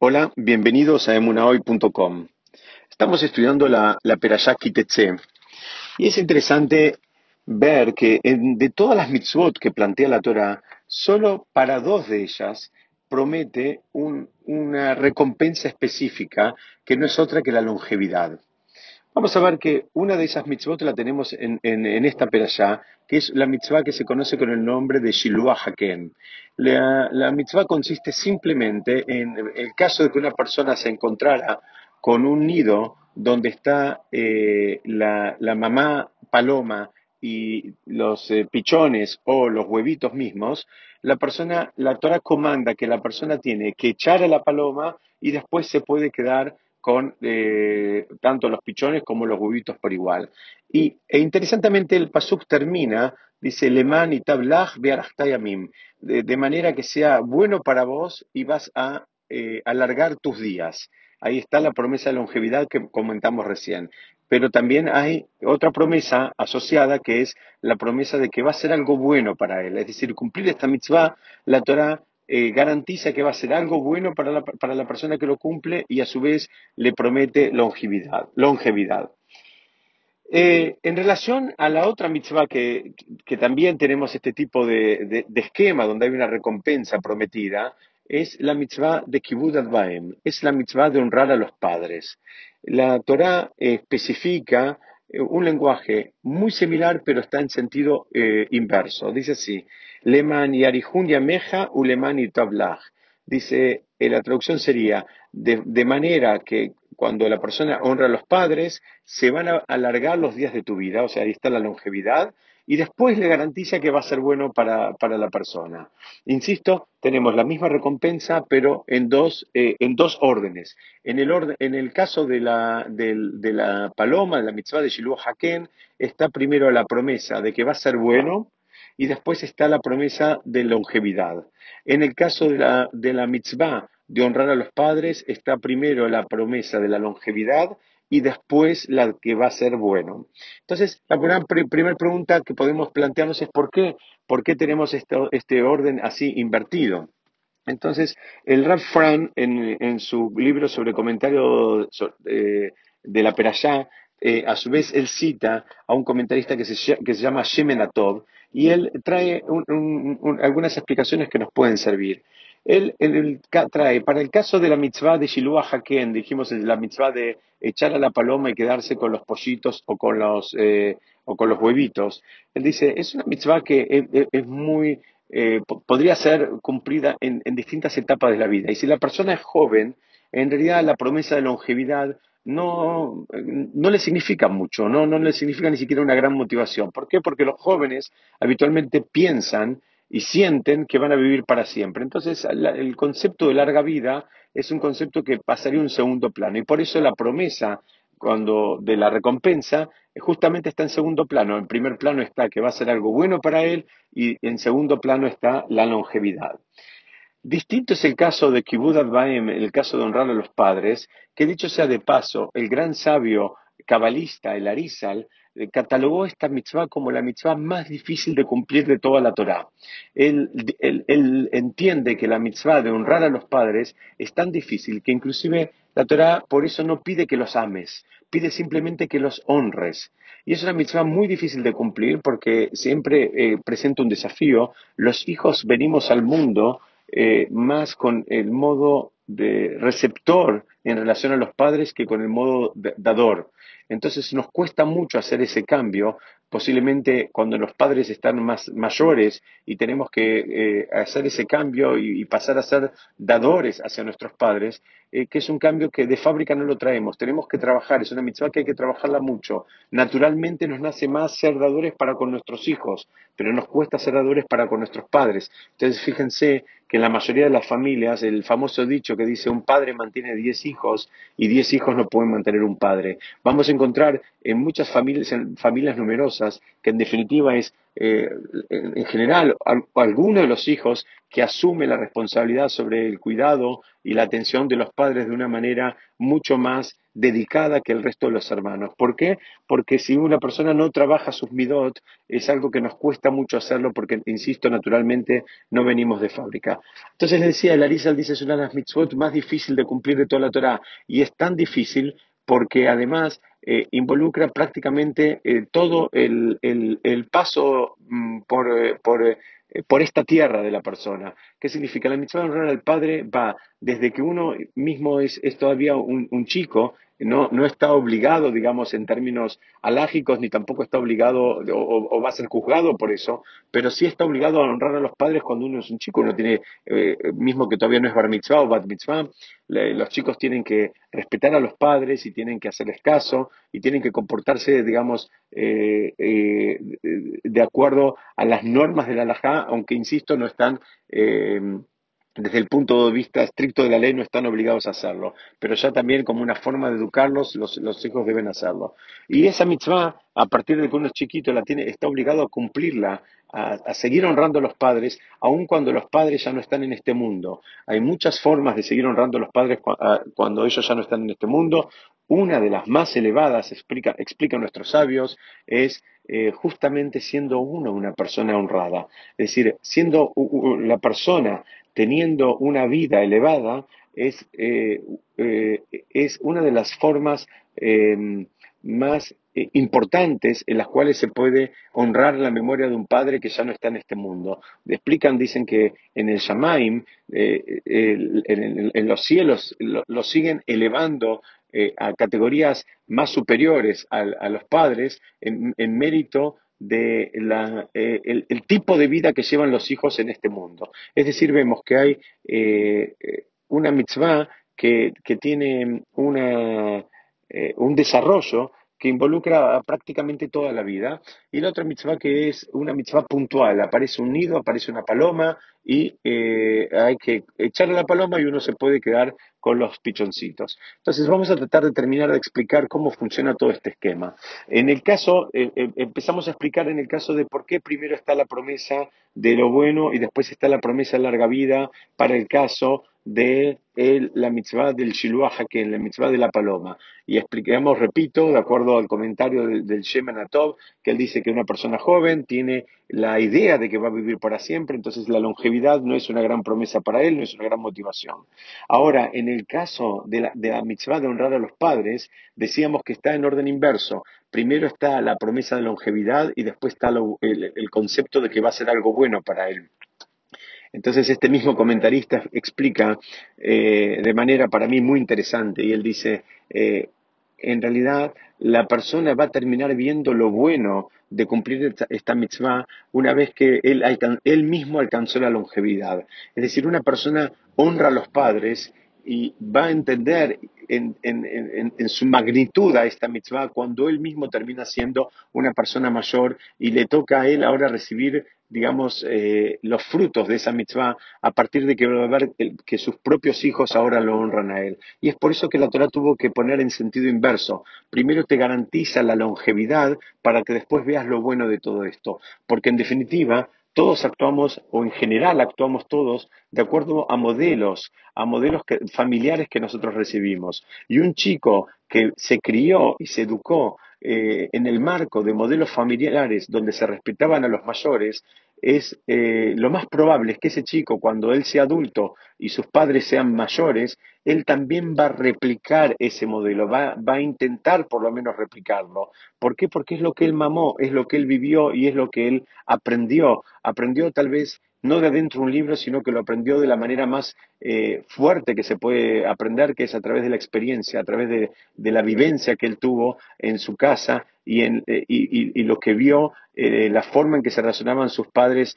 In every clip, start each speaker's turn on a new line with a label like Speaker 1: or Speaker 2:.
Speaker 1: Hola, bienvenidos a emunahoy.com. Estamos estudiando la, la Kitetse y es interesante ver que de todas las mitzvot que plantea la Torah, solo para dos de ellas promete una recompensa específica que no es otra que la longevidad. Vamos a ver que una de esas mitzvot la tenemos en, esta perashá, que es la mitzvah que se conoce con el nombre de Shiluah Haken. La, la mitzvah consiste simplemente en el caso de que una persona se encontrara con un nido donde está eh, la, mamá paloma y los eh, pichones o los huevitos mismos, la persona, la Torah comanda que la persona tiene que echar a la paloma y después se puede quedar con eh, tanto los pichones como los huevitos por igual. Y e interesantemente el pasuk termina, dice Leman y Tablach de, manera que sea bueno para vos y vas a eh, alargar tus días. Ahí está la promesa de longevidad que comentamos recién. Pero también hay otra promesa asociada que es la promesa de que va a ser algo bueno para él. Es decir, cumplir esta mitzvah, la Torah eh, garantiza que va a ser algo bueno para la, para la, persona que lo cumple y a su vez le promete longevidad. longevidad. Eh, en relación a la otra mitzvah que, que también tenemos este tipo de, de, esquema donde hay una recompensa prometida, es la mitzvah de Kibud Advaem, es la mitzvah de honrar a los padres. La Torah especifica eh, un lenguaje muy similar, pero está en sentido inverso. Dice así: Leman yarihun yameja u leman Dice, eh, la traducción sería, de, manera que cuando la persona honra a los padres, se van a alargar los días de tu vida, o sea, ahí está la longevidad, y después le garantiza que va a ser bueno para, la persona. Insisto, tenemos la misma recompensa, pero en dos, eh, en dos órdenes. En el, en el caso de la, de, la paloma, de la mitzvah de Shiluah Haken, está primero la promesa de que va a ser bueno, y después está la promesa de longevidad. En el caso de la, de la mitzvah de honrar a los padres, está primero la promesa de la longevidad y después la que va a ser bueno. Entonces, la primera, pregunta que podemos plantearnos es ¿por qué? ¿Por qué tenemos este orden así invertido? Entonces, el Rav Fran, en, su libro sobre comentario eh, de la Perashá, eh, a su vez él cita a un comentarista que se, que se llama Shemenatov, y él trae algunas explicaciones que nos pueden servir. Él, trae, para el caso de la mitzvah de Shiluah Haken, dijimos la mitzvah de echar a la paloma y quedarse con los pollitos o con los, eh, o con los huevitos, él dice, es una mitzvah que es, muy, eh, podría ser cumplida en, en distintas etapas de la vida. Y si la persona es joven, en realidad la promesa de longevidad no, no le significa mucho, no, no le significa ni siquiera una gran motivación. ¿Por qué? Porque los jóvenes habitualmente piensan y sienten que van a vivir para siempre. Entonces, el concepto de larga vida es un concepto que pasaría a un segundo plano. Y por eso la promesa cuando de la recompensa justamente está en segundo plano. En primer plano está que va a ser algo bueno para él y en segundo plano está la longevidad. Distinto es el caso de Kibud Advaim, el caso de honrar a los padres, que dicho sea de paso, el gran sabio cabalista, el Arizal, eh, catalogó esta mitzvah como la mitzvah más difícil de cumplir de toda la Torá. Él, entiende que la mitzvah de honrar a los padres es tan difícil que inclusive la Torá por eso no pide que los ames, pide simplemente que los honres. Y es una mitzvah muy difícil de cumplir porque siempre eh, presenta un desafío. Los hijos venimos al mundo eh, más con el modo de receptor en relación a los padres que con el modo dador. Entonces nos cuesta mucho hacer ese cambio posiblemente cuando los padres están más mayores y tenemos que eh, hacer ese cambio y, pasar a ser dadores hacia nuestros padres, eh, que es un cambio que de fábrica no lo traemos, tenemos que trabajar, es una mitzvah que hay que trabajarla mucho. Naturalmente nos nace más ser dadores para con nuestros hijos, pero nos cuesta ser dadores para con nuestros padres. Entonces fíjense que en la mayoría de las familias el famoso dicho que dice un padre mantiene diez hijos y diez hijos no pueden mantener un padre. Vamos a encontrar en muchas familias, familias numerosas, que en definitiva es eh, en general alguno de los hijos que asume la responsabilidad sobre el cuidado y la atención de los padres de una manera mucho más dedicada que el resto de los hermanos. ¿Por qué? Porque si una persona no trabaja sus midot, es algo que nos cuesta mucho hacerlo porque, insisto, naturalmente no venimos de fábrica. Entonces decía, el Arizal dice es una de las mitzvot más difícil de cumplir de toda la Torah y es tan difícil porque además eh, involucra prácticamente eh, todo el, paso mm, por, eh, por, por, esta tierra de la persona. ¿Qué significa? La mitzvah de honrar al padre va desde que uno mismo es, todavía un chico no, no está obligado, digamos, en términos alágicos, ni tampoco está obligado o, va a ser juzgado por eso, pero sí está obligado a honrar a los padres cuando uno es un chico, uno tiene, eh, mismo que todavía no es bar mitzvah o bat mitzvah, los chicos tienen que respetar a los padres y tienen que hacerles caso y tienen que comportarse, digamos, eh, eh, de acuerdo a las normas de la halajá, aunque, insisto, no están desde el punto de vista estricto de la ley no están obligados a hacerlo, pero ya también como una forma de educarlos, los, hijos deben hacerlo. Y esa mitzvah, a partir de que uno es chiquito, la tiene, está obligado a cumplirla, a, seguir honrando a los padres, aun cuando los padres ya no están en este mundo. Hay muchas formas de seguir honrando a los padres cuando ellos ya no están en este mundo. Una de las más elevadas, explica, explican nuestros sabios, es eh, justamente siendo uno una persona honrada. Es decir, siendo la persona teniendo una vida elevada es, eh, eh, es una de las formas eh, más importantes en las cuales se puede honrar la memoria de un padre que ya no está en este mundo. Explican, dicen que en el Shamaim, en, los cielos, lo, siguen elevando a categorías más superiores a, los padres en, mérito de eh, el, tipo de vida que llevan los hijos en este mundo. Es decir, vemos que hay eh, una mitzvah que, tiene una, eh, un desarrollo que involucra prácticamente toda la vida, y la otra mitzvah que es una mitzvah puntual, aparece un nido, aparece una paloma, y hay que echarle la paloma y uno se puede quedar con los pichoncitos. Entonces vamos a tratar de terminar de explicar cómo funciona todo este esquema. En el caso, eh, eh, empezamos a explicar en el caso de por qué primero está la promesa de lo bueno y después está la promesa de larga vida para el caso de la mitzvah del Shiluah en la mitzvah de la paloma. Y explicamos, repito, de acuerdo al comentario del, del Sheman Atov, que él dice que una persona joven tiene la idea de que va a vivir para siempre, entonces la longevidad no es una gran promesa para él, no es una gran motivación. Ahora, en el caso de la, de la mitzvah de honrar a los padres, decíamos que está en orden inverso. Primero está la promesa de longevidad y después está el, concepto de que va a ser algo bueno para él. Entonces este mismo comentarista explica eh, de manera para mí muy interesante y él dice, eh, en realidad la persona va a terminar viendo lo bueno de cumplir esta, mitzvah una vez que él, él mismo alcanzó la longevidad. Es decir, una persona honra a los padres y va a entender en, su magnitud a esta mitzvah cuando él mismo termina siendo una persona mayor y le toca a él ahora recibir, digamos, eh, los frutos de esa mitzvah a partir de que va a ver que sus propios hijos ahora lo honran a él. Y es por eso que la Torah tuvo que poner en sentido inverso. Primero te garantiza la longevidad para que después veas lo bueno de todo esto. Porque en definitiva, todos actuamos, o en general actuamos todos, de acuerdo a modelos, a modelos familiares que nosotros recibimos. Y un chico que se crió y se educó eh, en el marco de modelos familiares donde se respetaban a los mayores, es eh, lo más probable es que ese chico, cuando él sea adulto y sus padres sean mayores, él también va a replicar ese modelo, va, va, a intentar por lo menos replicarlo. ¿Por qué? Porque es lo que él mamó, es lo que él vivió y es lo que él aprendió. Aprendió tal vez no de adentro un libro, sino que lo aprendió de la manera más eh, fuerte que se puede aprender, que es a través de la experiencia, a través de, la vivencia que él tuvo en su casa y, en, eh, y, lo que vio, eh, la forma en que se relacionaban sus padres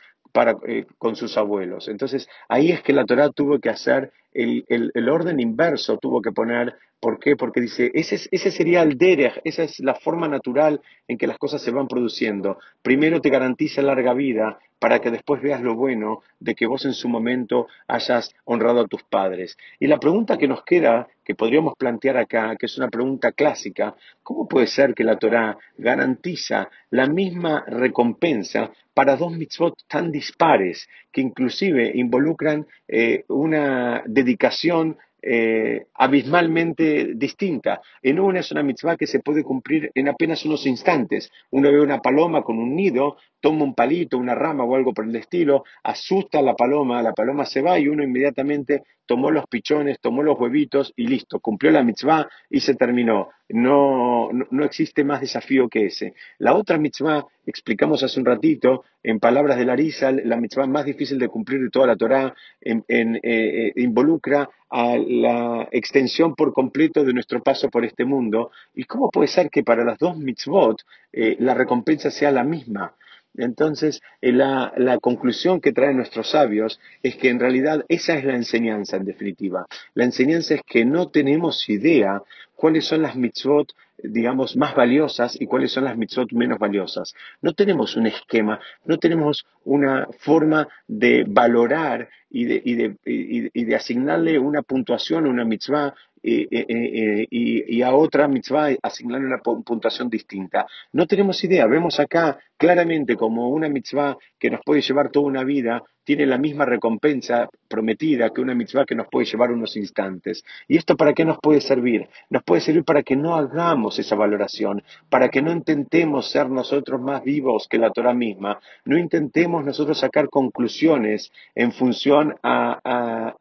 Speaker 1: con sus abuelos. Entonces, ahí es que la Torah tuvo que hacer el, orden inverso, tuvo que poner ¿Por qué? Porque dice, ese, ese sería el derech, esa es la forma natural en que las cosas se van produciendo. Primero te garantiza larga vida para que después veas lo bueno de que vos en su momento hayas honrado a tus padres. Y la pregunta que nos queda, que podríamos plantear acá, que es una pregunta clásica, ¿cómo puede ser que la Torá garantiza la misma recompensa para dos mitzvot tan dispares, que inclusive involucran eh, una dedicación eh, abismalmente distinta. En una es una mitzvah que se puede cumplir en apenas unos instantes. Uno ve una paloma con un nido, toma un palito, una rama o algo por el estilo, asusta a la paloma, la paloma se va y uno inmediatamente tomó los pichones, tomó los huevitos y listo, cumplió la mitzvah y se terminó. No, no, existe más desafío que ese. La otra mitzvah, explicamos hace un ratito, en palabras de Larisa, la mitzvah más difícil de cumplir de toda la Torah, en, eh, eh, involucra a la extensión por completo de nuestro paso por este mundo. ¿Y cómo puede ser que para las dos mitzvot eh, la recompensa sea la misma? Entonces, eh, la, conclusión que traen nuestros sabios es que en realidad esa es la enseñanza en definitiva. La enseñanza es que no tenemos idea cuáles son las mitzvot, digamos, más valiosas y cuáles son las mitzvot menos valiosas. No tenemos un esquema, no tenemos una forma de valorar y de, asignarle una puntuación a una mitzvah y, a otra mitzvah asignarle una puntuación distinta. No tenemos idea, vemos acá claramente como una mitzvah que nos puede llevar toda una vida tiene la misma recompensa prometida que una mitzvah que nos puede llevar unos instantes. ¿Y esto para qué nos puede servir? Nos puede servir para que no hagamos esa valoración, para que no intentemos ser nosotros más vivos que la Torah misma, no intentemos nosotros sacar conclusiones en función a,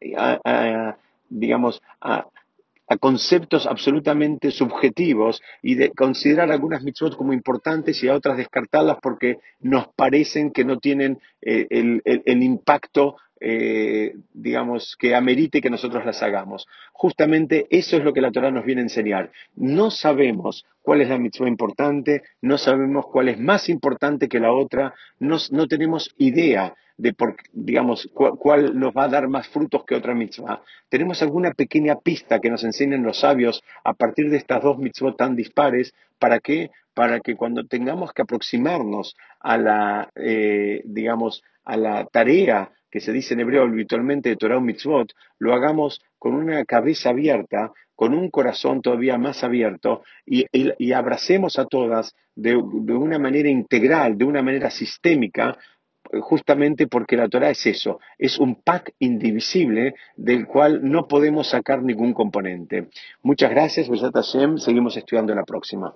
Speaker 1: digamos, a, a conceptos absolutamente subjetivos y de considerar algunas mitzvot como importantes y a otras descartarlas porque nos parecen que no tienen eh, el, impacto eh, digamos, que amerite que nosotros las hagamos. Justamente eso es lo que la Torah nos viene a enseñar. No sabemos cuál es la mitzvah importante, no sabemos cuál es más importante que la otra, no, no tenemos idea de por, digamos, cuál, nos va a dar más frutos que otra mitzvah. Tenemos alguna pequeña pista que nos enseñan los sabios a partir de estas dos mitzvot tan dispares, ¿para qué? Para que cuando tengamos que aproximarnos a la, eh, digamos, a la tarea que se dice en hebreo habitualmente de Torah mitzvot, lo hagamos con una cabeza abierta, con un corazón todavía más abierto y, y, abracemos a todas de, de, una manera integral, de una manera sistémica, justamente porque la Torah es eso, es un pack indivisible del cual no podemos sacar ningún componente. Muchas gracias, Besat Hashem, seguimos estudiando la próxima.